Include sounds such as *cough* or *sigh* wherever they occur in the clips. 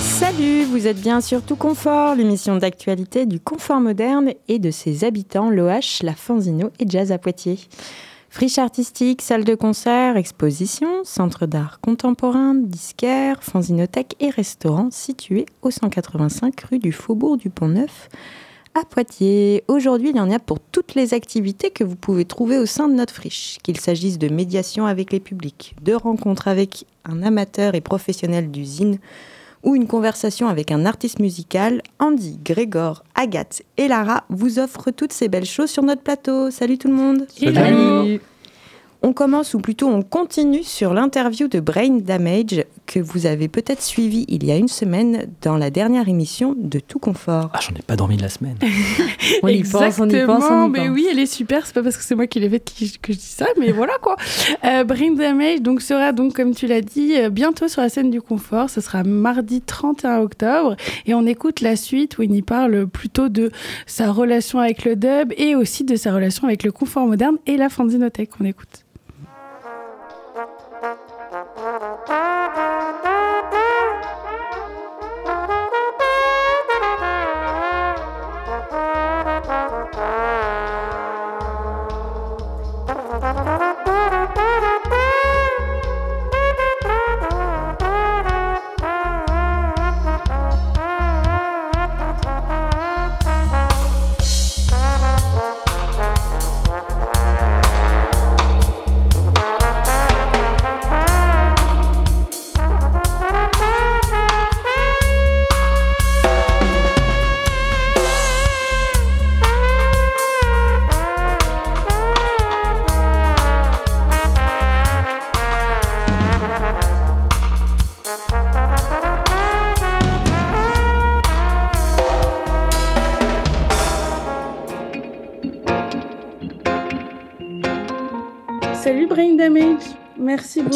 Salut, vous êtes bien sur Tout Confort, l'émission d'actualité du confort moderne et de ses habitants, l'OH, la Fanzino et Jazz à Poitiers. Friche artistique, salle de concert, exposition, centre d'art contemporain, disquaire, fanzinothèque et restaurant situé au 185 rue du Faubourg du Pont-Neuf à Poitiers. Aujourd'hui, il y en a pour toutes les activités que vous pouvez trouver au sein de notre friche, qu'il s'agisse de médiation avec les publics, de rencontres avec un amateur et professionnel d'usine, ou une conversation avec un artiste musical, Andy, Grégor, Agathe et Lara vous offrent toutes ces belles choses sur notre plateau. Salut tout le monde Salut. On commence, ou plutôt on continue sur l'interview de Brain Damage que vous avez peut-être suivi il y a une semaine dans la dernière émission de Tout Confort. Ah, j'en ai pas dormi de la semaine. *laughs* on y pense, on y pense, on y mais oui, elle est super. C'est pas parce que c'est moi qui l'ai faite que je dis ça, mais voilà quoi. *laughs* Euh, Brain Damage donc sera donc comme tu l'as dit euh, bientôt sur la scène du confort. Ce sera mardi 31 octobre et on écoute la suite où il y parle plutôt de sa relation avec le dub et aussi de sa relation avec le confort moderne et la fanzinothèque. On écoute.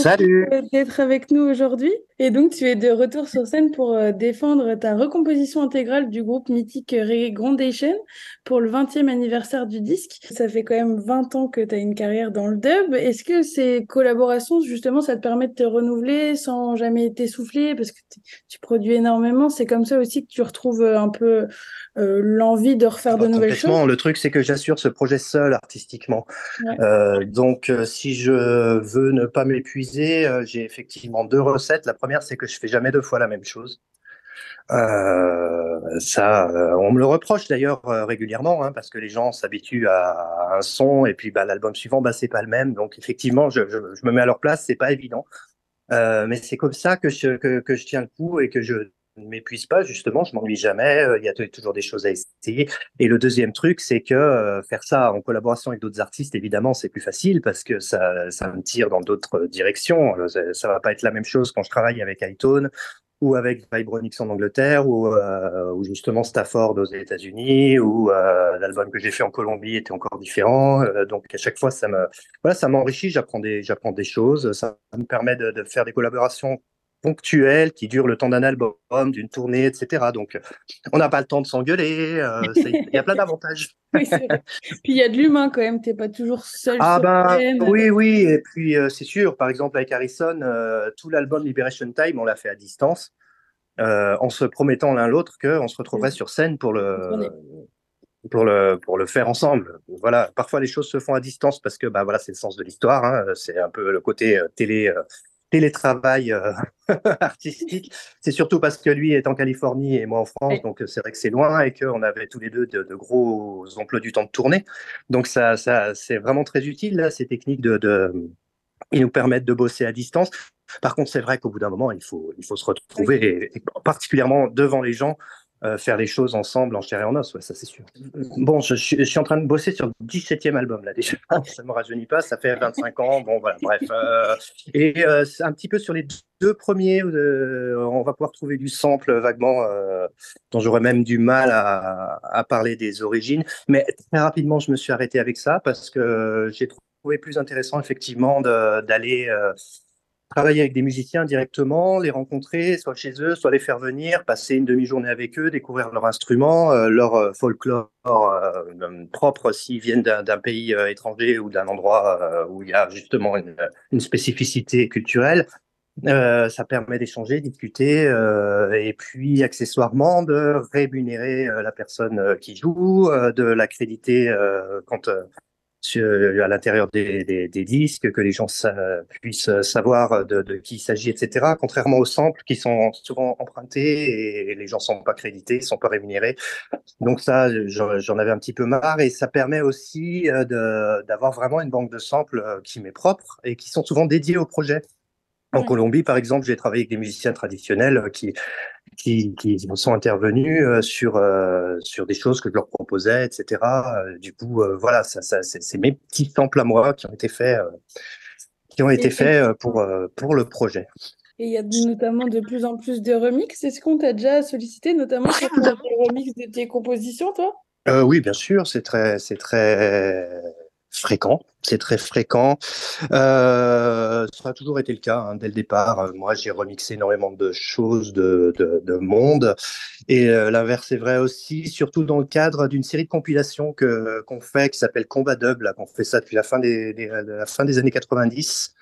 Merci beaucoup d'être avec nous aujourd'hui. Et donc, tu es de retour sur scène pour euh, défendre ta recomposition intégrale du groupe mythique Grandation pour le 20e anniversaire du disque. Ça fait quand même 20 ans que tu as une carrière dans le dub. Est-ce que ces collaborations, justement, ça te permet de te renouveler sans jamais t'essouffler? Parce que tu produis énormément C'est comme ça aussi que tu retrouves un peu euh, l'envie de refaire de nouvelles choses Le truc, c'est que j'assure ce projet seul artistiquement. Euh, donc, euh, si je veux ne pas m'épuiser, j'ai effectivement deux recettes. La première, c'est que je fais jamais deux fois la même chose. ça, on me le reproche d'ailleurs régulièrement, hein, parce que les gens s'habituent à, un son et puis bah, l'album suivant, bah, c'est pas le même. Donc effectivement, je, me mets à leur place, c'est pas évident, mais c'est comme ça que je tiens le coup et que je ne m'épuise pas, justement, je m'ennuie jamais, euh, il y a toujours des choses à essayer. Et le deuxième truc, c'est que euh, faire ça en collaboration avec d'autres artistes, évidemment, c'est plus facile parce que ça, ça me tire dans d'autres directions. Ça, va pas être la même chose quand je travaille avec iTone ou avec Vibronix en Angleterre, ou, euh, ou justement Stafford aux États-Unis, ou l'album que j'ai fait en Colombie était encore différent. donc à chaque fois, ça me, voilà, m'enrichit. J'apprends des, des choses. Ça me permet de faire des collaborations ponctuel qui dure le temps d'un album, d'une tournée, etc. Donc, on n'a pas le temps de s'engueuler. Euh, il y a plein d'avantages. *laughs* oui, puis il y a de l'humain quand même. T'es pas toujours seul. Ah bah oui, oui. Et puis euh, c'est sûr. Par exemple avec Harrison, euh, tout l'album Liberation Time, on l'a fait à distance, en se promettant l'un l'autre qu'on se retrouverait sur scène pour le. Pour le, pour le faire ensemble. Voilà, parfois les choses se font à distance parce que bah voilà, c'est le sens de l'histoire. Hein. C'est un peu le côté télé télétravail euh, *laughs* artistique. C'est surtout parce que lui est en Californie et moi en France, donc c'est vrai que c'est loin et qu'on avait tous les deux de, gros emplois du temps de tournée. Donc ça, ça c'est vraiment très utile là, ces techniques de, nous permettent de bosser à distance. Par contre, c'est vrai qu'au bout d'un moment, il faut, il faut se retrouver, et particulièrement devant les gens, euh, faire les choses ensemble en chair et en os, ça c'est sûr. Bon, je, suis en train de bosser sur le 17e album là déjà, *laughs* ça ne me rajeunit pas, ça fait 25 ans, bon voilà, bref. Euh, et euh, un petit peu sur les deux premiers, on va pouvoir trouver du sample vaguement, dont j'aurais même du mal à, à, parler des origines, mais très rapidement je me suis arrêté avec ça parce que j'ai trouvé plus intéressant effectivement d'aller travailler avec des musiciens directement, les rencontrer, soit chez eux, soit les faire venir, passer une demi-journée avec eux, découvrir leur instrument, leur folklore propre s'ils viennent d'un pays étranger ou d'un endroit où il y a justement une, une spécificité culturelle. Euh, ça permet d'échanger, discuter, euh, et puis accessoirement de rémunérer euh, la personne qui joue, de l'accréditer quand à l'intérieur des, des, des, disques, que les gens puissent savoir de, de qui il s'agit, etc. Contrairement aux samples qui sont souvent empruntés et les gens sont pas crédités, sont pas rémunérés. Donc ça, j'en avais un petit peu marre et ça permet aussi d'avoir vraiment une banque de samples qui m'est propre et qui sont souvent dédiés au projet. En Colombie, par exemple, j'ai travaillé avec des musiciens traditionnels euh, qui, qui, qui sont intervenus euh, sur, euh, sur des choses que je leur proposais, etc. Du coup, voilà, ça, ça, c'est mes petits samples à moi qui ont été faits, qui ont été faits pour, pour le projet. Et il y a notamment de plus en plus de remix. Est-ce qu'on t'a déjà sollicité, notamment sur des remix de tes compositions, toi? Oui, bien sûr, c'est très, c'est très fréquent. C'est très fréquent. Euh, ça a toujours été le cas hein, dès le départ. Moi, j'ai remixé énormément de choses, de, de, de monde. Et euh, l'inverse est vrai aussi, surtout dans le cadre d'une série de compilations que qu'on fait, qui s'appelle Combat Dub. Là, qu'on fait ça depuis la fin des, des fin des années 90.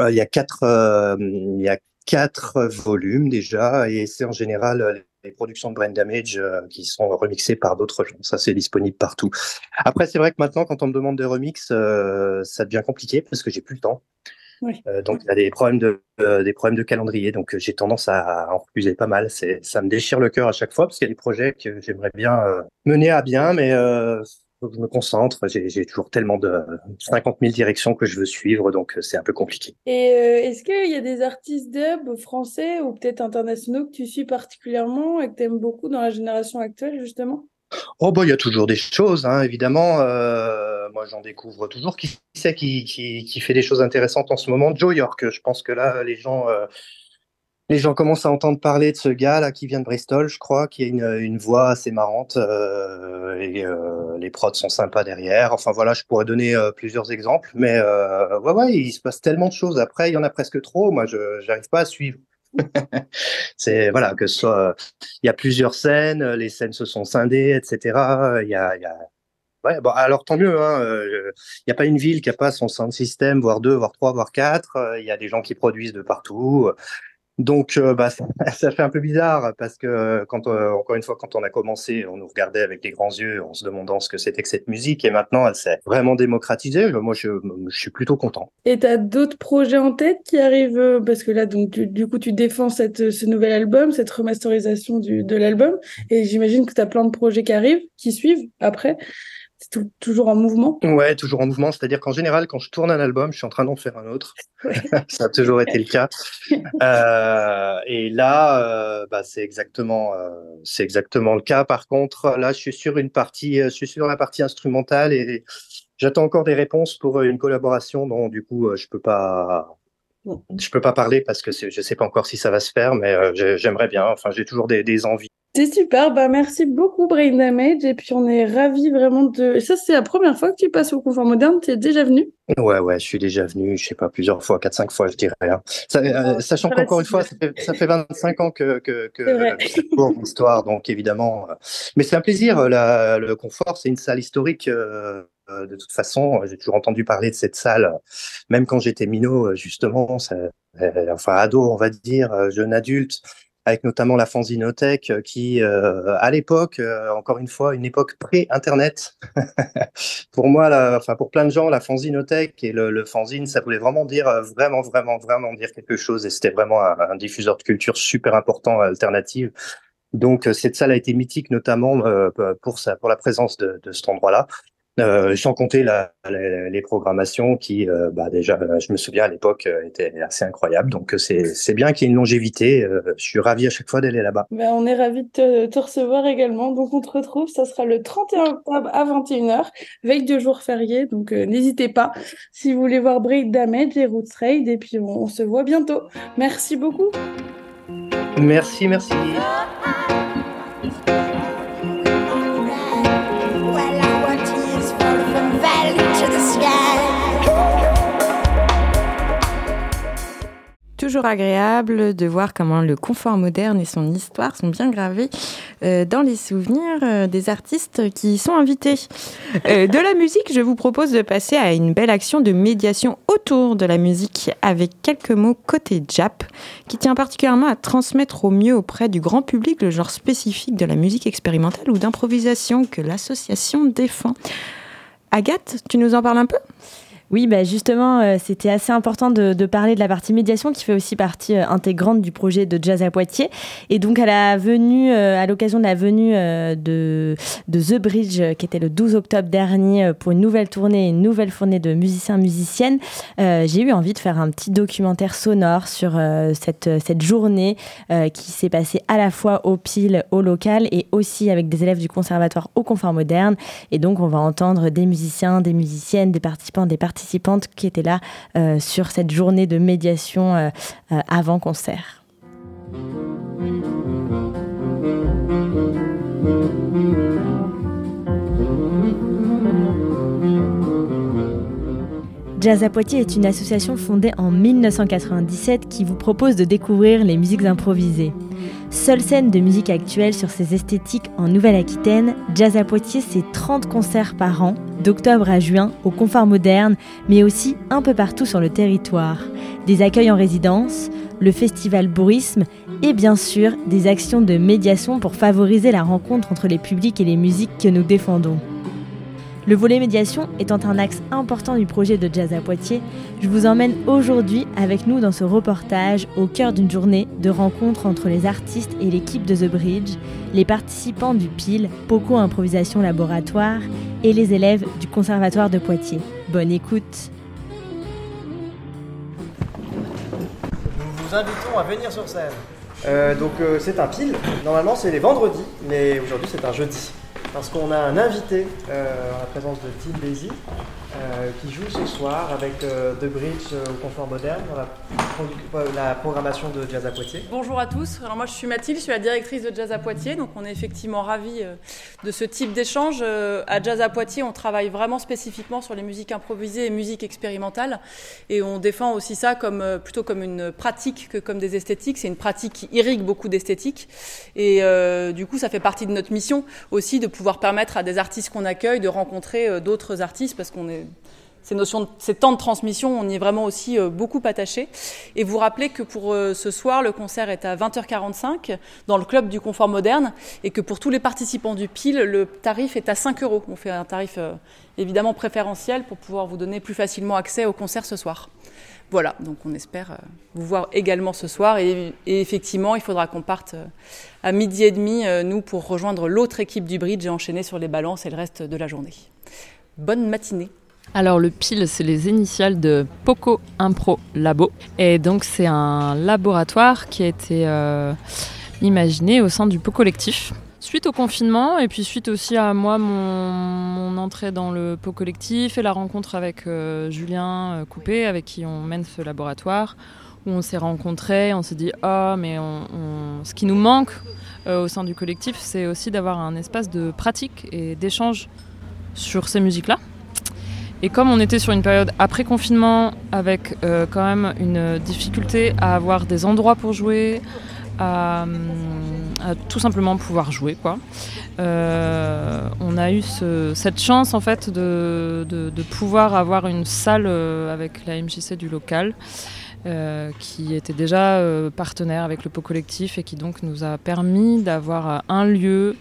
Euh, il y a quatre, euh, il y a quatre volumes déjà, et c'est en général les productions de Brain Damage euh, qui sont remixées par d'autres gens. Ça, c'est disponible partout. Après, c'est vrai que maintenant, quand on me demande des remixes, euh, ça devient compliqué parce que j'ai plus le temps. Euh, donc, il y a des problèmes de, des problèmes de calendrier. Donc, j'ai tendance à en refuser pas mal. Ça me déchire le cœur à chaque fois parce qu'il y a des projets que j'aimerais bien mener à bien, mais je me concentre. J'ai toujours tellement de 50 000 directions que je veux suivre, donc euh, c'est un peu compliqué. Et euh, est-ce qu'il y a des artistes dub français ou peut-être internationaux que tu suis particulièrement et que tu aimes beaucoup dans la génération actuelle, justement? Oh bah il y a toujours des choses, hein, évidemment. Euh, moi j'en découvre toujours. Qui c'est qui, qui, qui, fait des choses intéressantes en ce moment? Joe York. Je pense que là les gens les gens commencent à entendre parler de ce gars là qui vient de Bristol, je crois, qui a une, une voix assez marrante euh, et euh, les prods sont sympas derrière. Enfin voilà, je pourrais donner euh, plusieurs exemples, mais ouais ouais, il se passe tellement de choses. Après, il y en a presque trop. Moi, je n'arrive pas à suivre. *laughs* c'est voilà que soit, il y a plusieurs scènes, les scènes se sont scindées, etc. Il y a, Ouais, bon, alors tant mieux. Hein, il n'y a pas une ville qui n'a pas son sound system, voire deux, voire trois, voire quatre. Il y a des gens qui produisent de partout. Donc, euh, bah, *laughs* ça, fait un peu bizarre parce que, euh, quand, euh, encore une fois, quand on a commencé, on nous regardait avec des grands yeux en se demandant ce que c'était que cette musique. Et maintenant, elle s'est vraiment démocratisée. Moi, je, suis plutôt content. Et tu as d'autres projets en tête qui arrivent Parce que là, donc, du coup, tu défends ce nouvel album, cette remasterisation de l'album. Et j'imagine que tu as plein de projets qui arrivent, qui suivent après toujours en mouvement? Ouais, toujours en mouvement. C'est-à-dire qu'en général, quand je tourne un album, je suis en train d'en faire un autre. *laughs* ça a toujours été le cas. Euh, et là, euh, bah, c'est exactement, euh, c'est exactement le cas. Par contre, là, je suis sur une partie, je suis sur la partie instrumentale et j'attends encore des réponses pour une collaboration dont du coup, je peux pas. Je peux pas parler parce que je sais pas encore si ça va se faire, mais j'aimerais bien. Enfin, j'ai toujours des, des envies. C'est super, bah merci beaucoup Brain Damage et puis on est ravis vraiment de... ça c'est la première fois que tu passes au confort moderne, tu es déjà venu? Ouais, ouais, je suis déjà venu, je sais pas, plusieurs fois, 4-5 fois je dirais. Hein. Ça, euh, sachant qu'encore une fois, ça fait, ça fait, 25 ans que, que, que l'histoire, donc évidemment... Euh, mais c'est un plaisir, la, le confort, c'est une salle historique... Euh, de toute façon, j'ai toujours entendu parler de cette salle, même quand j'étais minot, justement, ça, enfin ado, on va dire, jeune adulte avec notamment la fanzinothèque euh, qui, euh, à l'époque, euh, encore une fois, une époque pré-internet. *laughs* pour moi, enfin pour plein de gens, la fanzinothèque et le, le fanzine, ça voulait vraiment dire, vraiment, vraiment, vraiment dire quelque chose. Et c'était vraiment un, diffuseur de culture super important, alternative. Donc cette salle a été mythique, notamment pour sa, pour la présence de, de cet endroit-là. Euh, sans compter la, les programmations qui, euh, bah déjà, euh, je me souviens à l'époque, euh, étaient assez incroyables. Donc c'est bien qu'il y ait une longévité. je suis ravi à chaque fois d'aller là-bas. Ben, on est ravi de te, te, recevoir également. Donc on te retrouve, ça sera le 31 octobre à 21h, veille de jour férié. Donc n'hésitez pas si vous voulez voir Break Damage et Roots Raid. Et puis on, on se voit bientôt. Merci beaucoup. Merci, merci. Toujours agréable de voir comment le confort moderne et son histoire sont bien gravés euh, dans les souvenirs euh, des artistes qui y sont invités. Euh, de la musique, je vous propose de passer à une belle action de médiation autour de la musique avec quelques mots côté Jap, qui tient particulièrement à transmettre au mieux auprès du grand public le genre spécifique de la musique expérimentale ou d'improvisation que l'association défend. Agathe, tu nous en parles un peu? Oui, bah justement, euh, c'était assez important de, parler de la partie médiation qui fait aussi partie euh, intégrante du projet de Jazz à Poitiers. Et donc, à la venue, euh, à l'occasion de la venue de, The Bridge, qui était le 12 octobre dernier, pour une nouvelle tournée, une nouvelle fournée de musiciens musiciennes, j'ai eu envie de faire un petit documentaire sonore sur cette, cette journée qui s'est passée à la fois au PIL, au local et aussi avec des élèves du conservatoire au Confort Moderne. Et donc, on va entendre des musiciens, des musiciennes, des participants, des participants qui étaient là euh, sur cette journée de médiation euh, euh, avant concert. Jazz à Poitiers est une association fondée en 1997 qui vous propose de découvrir les musiques improvisées. Seule scène de musique actuelle sur ces esthétiques en Nouvelle-Aquitaine, Jazz à Poitiers, c'est 30 concerts par an, d'octobre à juin, au confort moderne, mais aussi un peu partout sur le territoire. Des accueils en résidence, le festival Bourisme et bien sûr des actions de médiation pour favoriser la rencontre entre les publics et les musiques que nous défendons. Le volet médiation étant un axe important du projet de Jazz à Poitiers, je vous emmène aujourd'hui avec nous dans ce reportage au cœur d'une journée de rencontre entre les artistes et l'équipe de The Bridge, les participants du PIL, Poco Improvisation Laboratoire, et les élèves du Conservatoire de Poitiers. Bonne écoute Nous vous invitons à venir sur scène. Euh, donc euh, c'est un PIL, normalement c'est les vendredis, mais aujourd'hui c'est un jeudi parce qu'on a un invité euh, en la présence de Tim Basie euh, qui joue ce soir avec euh, The Bridge au Confort Moderne dans la, programmation de Jazz à Poitiers. Bonjour à tous. Alors moi je suis Mathilde, je suis la directrice de Jazz à Poitiers, donc on est effectivement ravis de ce type d'échange. à Jazz à Poitiers, on travaille vraiment spécifiquement sur les musiques improvisées et musiques expérimentales, et on défend aussi ça comme plutôt comme une pratique que comme des esthétiques. C'est une pratique qui irrigue beaucoup d'esthétiques, et du coup ça fait partie de notre mission aussi de pouvoir permettre à des artistes qu'on accueille de rencontrer euh, d'autres artistes parce qu'on est ces notions, ces temps de transmission, on y est vraiment aussi euh, beaucoup attaché. Et vous rappelez que pour euh, ce soir, le concert est à 20h45 dans le club du confort moderne et que pour tous les participants du PIL, le tarif est à 5 euros. On fait un tarif évidemment préférentiel pour pouvoir vous donner plus facilement accès au concert ce soir. Voilà, donc on espère euh, vous voir également ce soir. Et, effectivement, il faudra qu'on parte euh, à midi et demi, euh, nous, pour rejoindre l'autre équipe du bridge et enchaîner sur les balances et le reste de la journée. Bonne matinée. Alors le PIL, c'est les initiales de Poco Impro Labo. Et donc c'est un laboratoire qui a été imaginé au sein du Poco Collectif. Suite au confinement et puis suite aussi à moi, mon, entrée dans le pot collectif et la rencontre avec euh, Julien euh, Coupé, avec qui on mène ce laboratoire, où on s'est rencontrés, on s'est dit oh mais ce qui nous manque euh, au sein du collectif, c'est aussi d'avoir un espace de pratique et d'échange sur ces musiques-là. Et comme on était sur une période après confinement, avec quand même une difficulté à avoir des endroits pour jouer, à, tout simplement pouvoir jouer. Quoi. Euh, on a eu cette chance en fait de, pouvoir avoir une salle euh, avec la MJC du local. Euh, qui était déjà partenaire avec le pot collectif et qui donc nous a permis d'avoir un lieu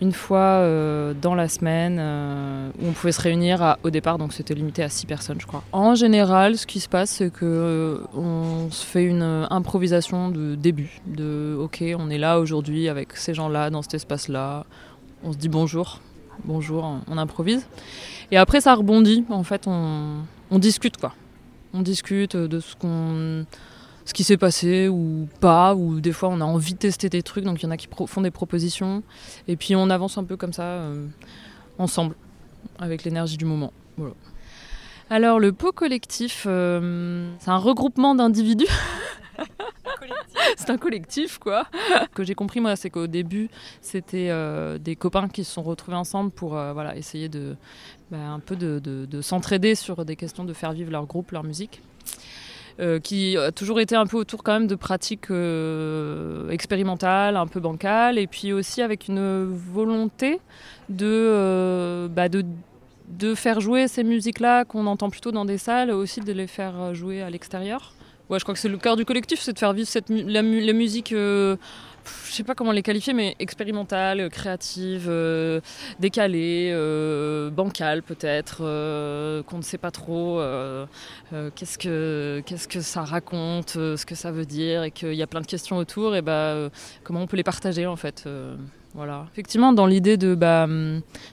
une fois euh, dans la semaine euh, où on pouvait se réunir au départ, donc c'était limité à 6 personnes, je crois. En général, ce qui se passe, c'est que euh, on se fait une improvisation de début, de ok, on est là aujourd'hui avec ces gens-là dans cet espace-là, on se dit bonjour, bonjour, on improvise. Et après, ça rebondit, en fait, on, on discute quoi. On discute de ce qu'on ce qui s'est passé ou pas, ou des fois on a envie de tester des trucs, donc il y en a qui font des propositions, et puis on avance un peu comme ça, euh, ensemble, avec l'énergie du moment. Alors le pot collectif, euh, c'est un regroupement d'individus. *laughs* c'est un collectif, quoi. Ce que j'ai compris, moi, c'est qu'au début, c'était euh, des copains qui se sont retrouvés ensemble pour voilà, essayer de, bah, un peu de s'entraider sur des questions de faire vivre leur groupe, leur musique. Qui a toujours été un peu autour quand même de pratiques expérimentales, un peu bancales, et puis aussi avec une volonté de, bah, de de faire jouer ces musiques-là qu'on entend plutôt dans des salles, aussi de les faire jouer à l'extérieur. Ouais, je crois que c'est le cœur du collectif, c'est de faire vivre cette la, musique, euh, je sais pas comment les qualifier, mais expérimentale, créative, euh, décalée, euh, bancale peut-être, qu'on ne sait pas trop qu'est-ce que qu'est-ce que ça raconte, ce que ça veut dire, et qu'il y a plein de questions autour, et bah comment on peut les partager en fait. Voilà. Effectivement, dans l'idée de bah,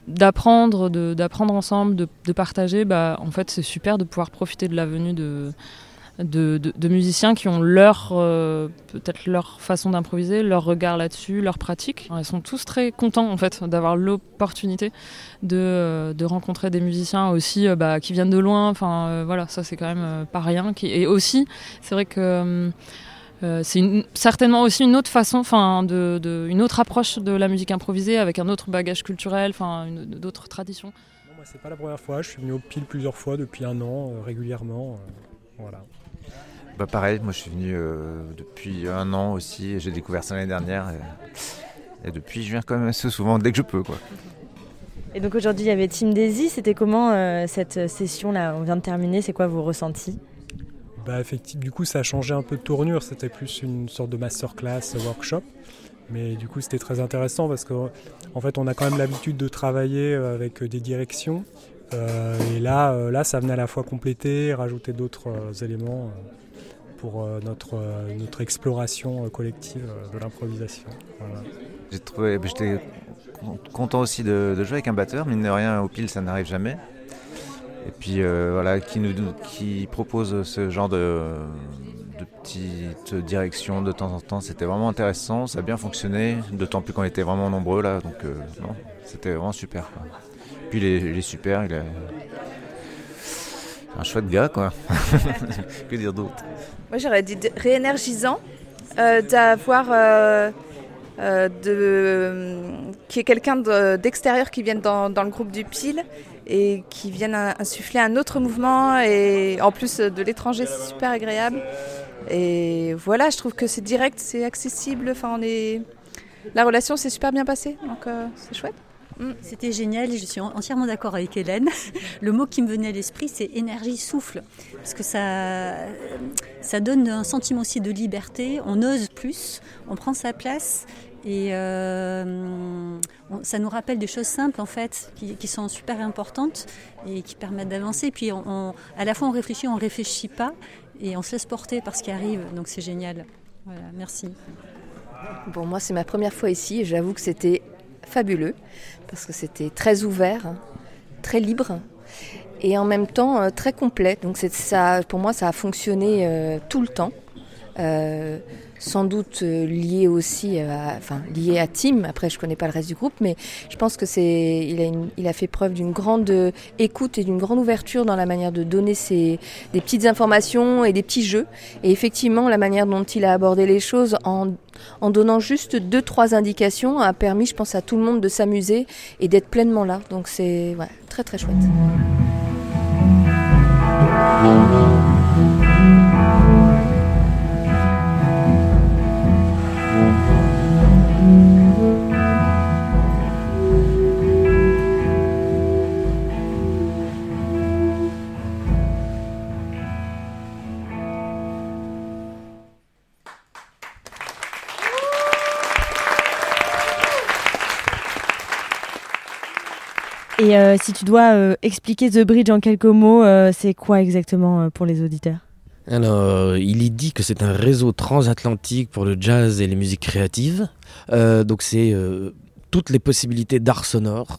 d'apprendre, d'apprendre ensemble, de, partager, bah, en fait, c'est super de pouvoir profiter de la venue de, de, musiciens qui ont leur euh, peut-être leur façon d'improviser, leur regard là-dessus, leur pratique. Ils sont tous très contents en fait d'avoir l'opportunité de, euh, rencontrer des musiciens aussi euh, bah, qui viennent de loin. Enfin voilà, ça c'est quand même pas rien. Et aussi, c'est vrai que c'est certainement aussi une autre façon, enfin, de, une autre approche de la musique improvisée avec un autre bagage culturel, enfin, d'autres traditions. C'est pas la première fois. Je suis venu au pile plusieurs fois depuis un an, régulièrement. Voilà. Bah pareil, moi je suis venu depuis un an aussi. J'ai découvert ça l'année dernière. Et, depuis, je viens quand même assez souvent dès que je peux, quoi. Et donc aujourd'hui, il y avait Team Daisy. C'était comment cette session là On vient de terminer. C'est quoi vos ressentis? Bah, effectivement, du coup, ça a changé un peu de tournure. C'était plus une sorte de masterclass, workshop. Mais du coup, c'était très intéressant parce qu'en en fait, on a quand même l'habitude de travailler euh, avec des directions. Euh, et là, euh, là, ça venait à la fois compléter, rajouter d'autres éléments pour notre, notre exploration collective de l'improvisation. J'étais content aussi de, jouer avec un batteur. Mine de rien, au pile, ça n'arrive jamais et puis euh, voilà, qui, nous, qui propose ce genre de, de petites directions de temps en temps. C'était vraiment intéressant, ça a bien fonctionné, d'autant plus qu'on était vraiment nombreux là, donc euh, c'était vraiment super. Puis il est, super, il est un chouette gars quoi. *laughs* que dire d'autre? Moi j'aurais dit réénergisant euh, d'avoir de qui est quelqu'un d'extérieur qui vient dans, le groupe du PIL et qui viennent insuffler un autre mouvement et en plus de l'étranger c'est super agréable et voilà je trouve que c'est direct c'est accessible enfin on est la relation s'est super bien passée donc euh, c'est chouette mm. c'était génial je suis entièrement d'accord avec Hélène. *laughs* Le mot qui me venait à l'esprit, c'est énergie souffle. Parce que ça, ça donne un sentiment aussi de liberté. On ose plus, on prend sa place et euh, ça nous rappelle des choses simples en fait, qui, sont super importantes et qui permettent d'avancer. Puis à la fois on réfléchit, on réfléchit pas et on se laisse porter par ce qui arrive. Donc c'est génial. Voilà, merci. Bon, moi c'est ma première fois ici et j'avoue que c'était fabuleux parce que c'était très ouvert, hein, très libre et en même temps euh, très complet. Donc ça, pour moi ça a fonctionné euh, tout le temps sans doute euh, lié aussi à, enfin, lié à Tim. Après, je connais pas le reste du groupe, mais je pense que c'est, il a, il a fait preuve d'une grande écoute et d'une grande ouverture dans la manière de donner ses, des petites informations et des petits jeux. Et effectivement, la manière dont il a abordé les choses en, en donnant juste deux, trois indications a permis, je pense, à tout le monde de s'amuser et d'être pleinement là. Donc c'est ouais, très très chouette. Et euh, si tu dois euh, expliquer The Bridge en quelques mots, euh, c'est quoi exactement pour les auditeurs? Alors, il y dit que c'est un réseau transatlantique pour le jazz et les musiques créatives. donc, c'est toutes les possibilités d'art sonore,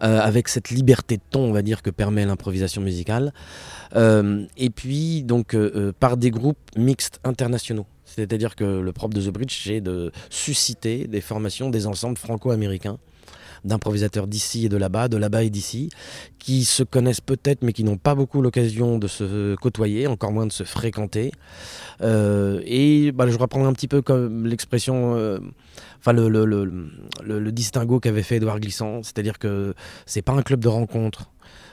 avec cette liberté de ton, on va dire, que permet l'improvisation musicale. et puis, donc, par des groupes mixtes internationaux. C'est-à-dire que le propre de The Bridge, c'est de susciter des formations, des ensembles franco-américains d'improvisateurs d'ici et de là-bas, de là-bas et d'ici, qui se connaissent peut-être mais qui n'ont pas beaucoup l'occasion de se côtoyer, encore moins de se fréquenter. Euh, et bah, je reprends un petit peu comme l'expression, euh, enfin le, distinguo qu'avait fait Edouard Glissant, c'est-à-dire que c'est pas un club de rencontre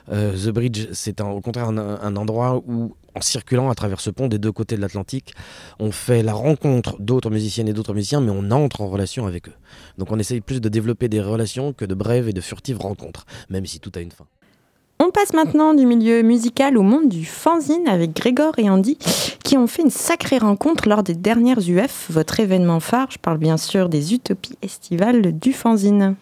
The Bridge, c'est au contraire un, endroit où, en circulant à travers ce pont des deux côtés de l'Atlantique, on fait la rencontre d'autres musiciennes et d'autres musiciens, mais on entre en relation avec eux. Donc on essaye plus de développer des relations que de brèves et de furtives rencontres, même si tout a une fin. On passe maintenant du milieu musical au monde du fanzine avec Grégor et Andy qui ont fait une sacrée rencontre lors des dernières UF, votre événement phare. Je parle bien sûr des utopies estivales du fanzine.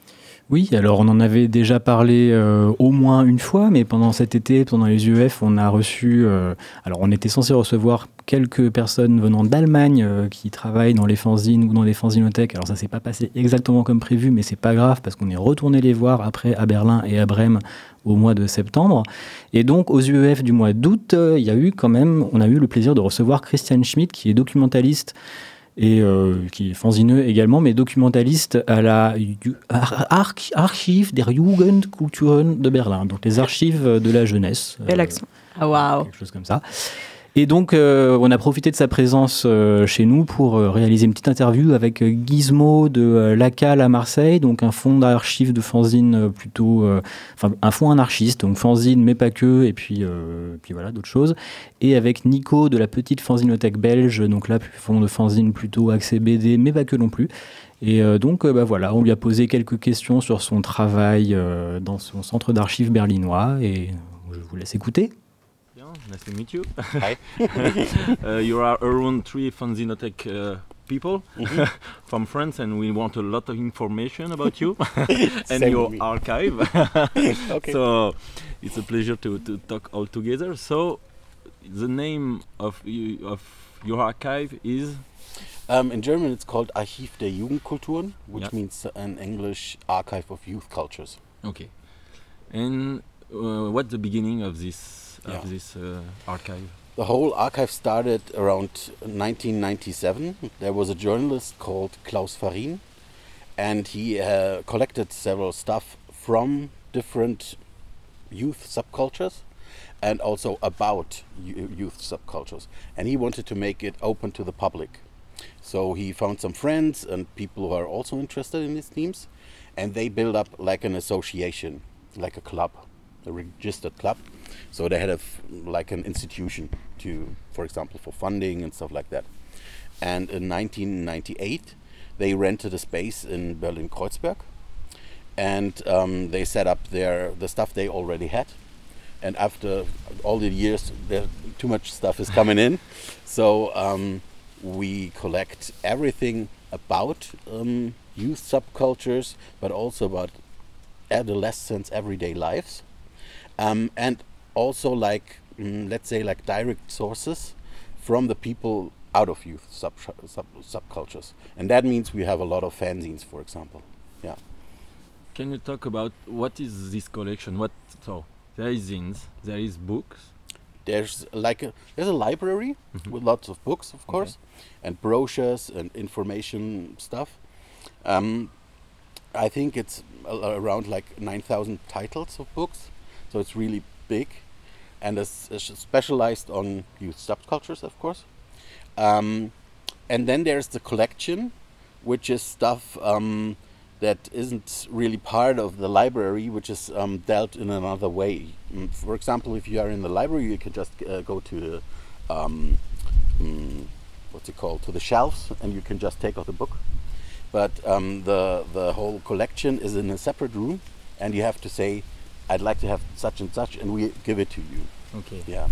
Oui, alors on en avait déjà parlé euh, au moins une fois, mais pendant cet été, pendant les UF, on a reçu. Euh, alors on était censé recevoir quelques personnes venant d'Allemagne euh, qui travaillent dans les fanzines ou dans les fanzinothèques. Alors ça s'est pas passé exactement comme prévu, mais c'est pas grave parce qu'on est retourné les voir après à Berlin et à Brême au mois de septembre. Et donc aux UEF du mois d'août, il y a eu quand même, on a eu le plaisir de recevoir Christian Schmidt, qui est documentaliste et euh, qui est fanzineux également, mais documentaliste à la Archive der Jugendkulturen de Berlin, donc les archives de la jeunesse. Bel accent. Ah, waouh Quelque chose comme ça. Et donc, euh, on a profité de sa présence euh, chez nous pour euh, réaliser une petite interview avec Gizmo de l'ACAL à Marseille, donc un fonds d'archives de fanzine plutôt. Enfin, un fonds anarchiste, donc fanzine, mais pas que, et puis, puis voilà, d'autres choses. Et avec Nico de la petite fanzinothèque belge, donc là, fonds de fanzine plutôt accès BD, mais pas que non plus. Et donc, bah voilà, on lui a posé quelques questions sur son travail dans son centre d'archives berlinois, et je vous laisse écouter. Nice to meet you. Hi. *laughs* uh, you are around three Fanzinotech uh, people mm -hmm. *laughs* from France, and we want a lot of information about you *laughs* and your archive. okay. So it's a pleasure to, to talk all together. So the name of you, of your archive is. Um, in German, it's called Archiv der Jugendkulturen, which yeah. means an English Archive of Youth Cultures. Okay. And uh, what's the beginning of this yeah. of this uh, archive? The whole archive started around 1997. There was a journalist called Klaus Farin, and he uh, collected several stuff from different youth subcultures and also about youth subcultures. And he wanted to make it open to the public. So he found some friends and people who are also interested in these themes, and they built up like an association, like a club, a registered club so they had a like an institution to, for example, for funding and stuff like that. And in 1998, they rented a space in Berlin Kreuzberg, and um, they set up their the stuff they already had. And after all the years, there, too much stuff is coming in, *laughs* so um, we collect everything about um, youth subcultures, but also about adolescents' everyday lives. Um, and also like mm, let's say like direct sources from the people out of youth sub, sub subcultures. And that means we have a lot of fanzines for example. Yeah. Can you talk about what is this collection? What so there is zines there is books? There's like a, there's a library mm -hmm. with lots of books of course okay. and brochures and information stuff. Um, i think it's around like 9000 titles of books so it's really big and is, specialized on youth subcultures, of course. Um, and then there's the collection, which is stuff um, that isn't really part of the library, which is um, dealt in another way. Mm, for example, if you are in the library, you can just uh, go to um, mm, what's it called to the shelves, and you can just take out the book. But um, the the whole collection is in a separate room, and you have to say I'd like to have such and such, and we give it to you. Okay. Yeah.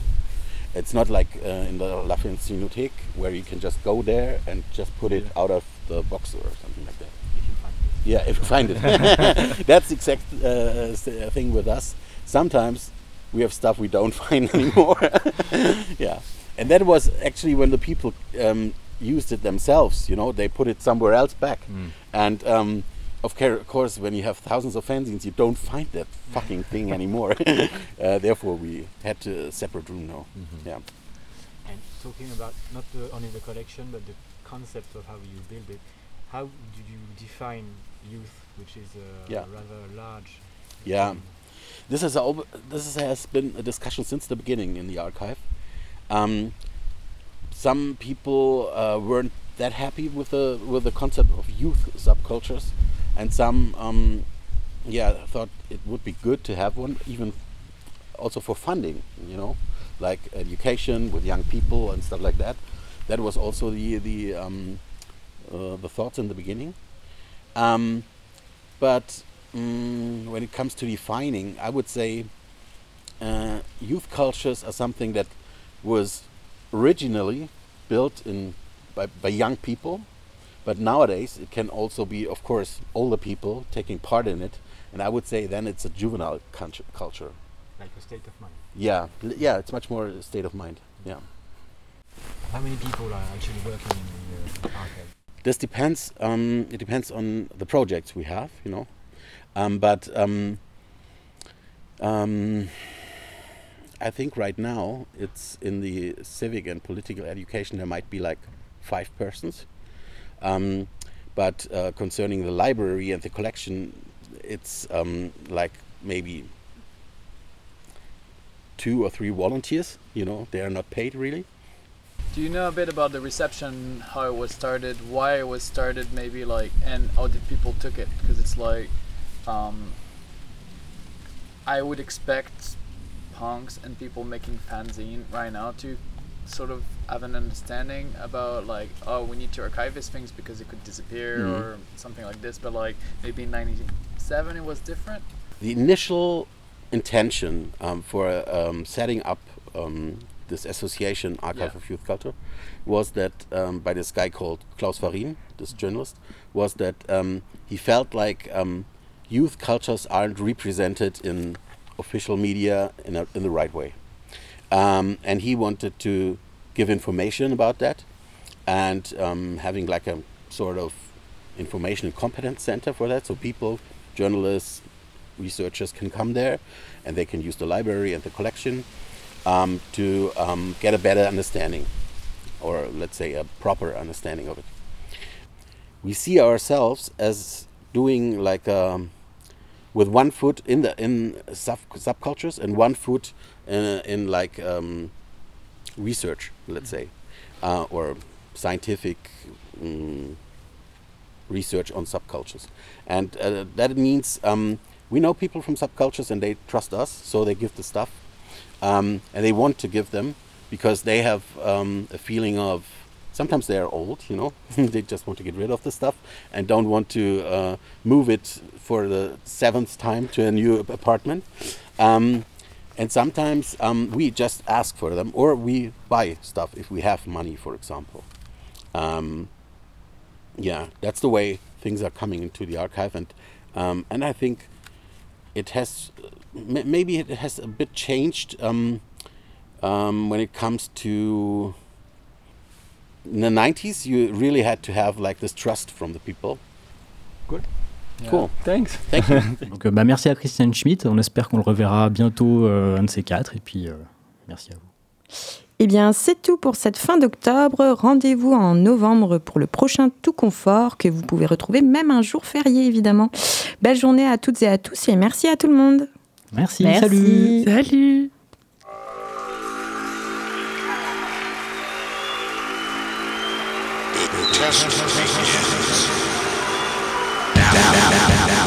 It's not like uh, in the La Cinémathèque where you can just go there and just put it out of the box or something like that. If you find it. Yeah, if you find it. *laughs* *laughs* That's the exact uh, uh, thing with us. Sometimes we have stuff we don't *laughs* find anymore. yeah, and that was actually when the people um, used it themselves. You know, they put it somewhere else back, mm. and um, of course, when you have thousands of fanzines, you don't find that fucking thing *laughs* anymore. *laughs* uh, therefore, we had a separate room now. Mm -hmm. Yeah. And talking about not the, only the collection, but the concept of how you build it, how do you define youth, which is uh, yeah. rather large? Yeah, this is a, this is, has been a discussion since the beginning in the archive. Um, some people uh, weren't that happy with the with the concept of youth subcultures and some um, yeah thought it would be good to have one even also for funding, you know, like education with young people and stuff like that. That was also the the um, uh, the thoughts in the beginning. Um, but mm, when it comes to defining, I would say uh, youth cultures are something that was originally built in by, by young people, but nowadays it can also be, of course, older people taking part in it, and I would say then it's a juvenile culture. Like a state of mind. Yeah, yeah, it's much more a state of mind. Yeah. How many people are actually working in the archive? This depends. Um, it depends on the projects we have, you know. Um, but um, um, I think right now it's in the civic and political education there might be like five persons. Um, but uh, concerning the library and the collection, it's um, like maybe two or three volunteers. You know, they are not paid really. Do you know a bit about the reception, how it was started, why it was started, maybe like, and how did people took it? Because it's like, um, I would expect punks and people making fanzine right now to sort of have an understanding about like oh we need to archive these things because it could disappear mm. or something like this but like maybe in 97 it was different the initial intention um, for um, setting up um, this association archive yeah. of youth culture was that um, by this guy called klaus farin this journalist was that um, he felt like um, youth cultures aren't represented in official media in, a, in the right way. Um, and he wanted to give information about that. And um, having like a sort of information and competence center for that. So people journalists researchers can come there and they can use the library and the collection um, to um, get a better understanding or let's say a proper understanding of it. We see ourselves as doing like a um, with one foot in the in sub subcultures and one foot in, in like um, research, let's say, uh, or scientific um, research on subcultures, and uh, that means um, we know people from subcultures and they trust us, so they give the stuff, um, and they want to give them because they have um, a feeling of sometimes they are old, you know, *laughs* they just want to get rid of the stuff and don't want to uh, move it for the seventh time to a new apartment. Um, and sometimes um, we just ask for them or we buy stuff if we have money, for example. Um, yeah, that's the way things are coming into the archive, and um, and I think it has maybe it has a bit changed um, um, when it comes to in the 90s you really had to have like this trust from the people good. Cool thanks thank you *laughs* donc bah, merci à Christian Schmidt on espère qu'on le reverra bientôt euh, un de ces quatre et puis euh, merci à vous eh bien, c'est tout pour cette fin d'octobre. Rendez-vous en novembre pour le prochain Tout Confort que vous pouvez retrouver même un jour férié, évidemment. Belle journée à toutes et à tous et merci à tout le monde. Merci, merci. salut. Salut. Test. out.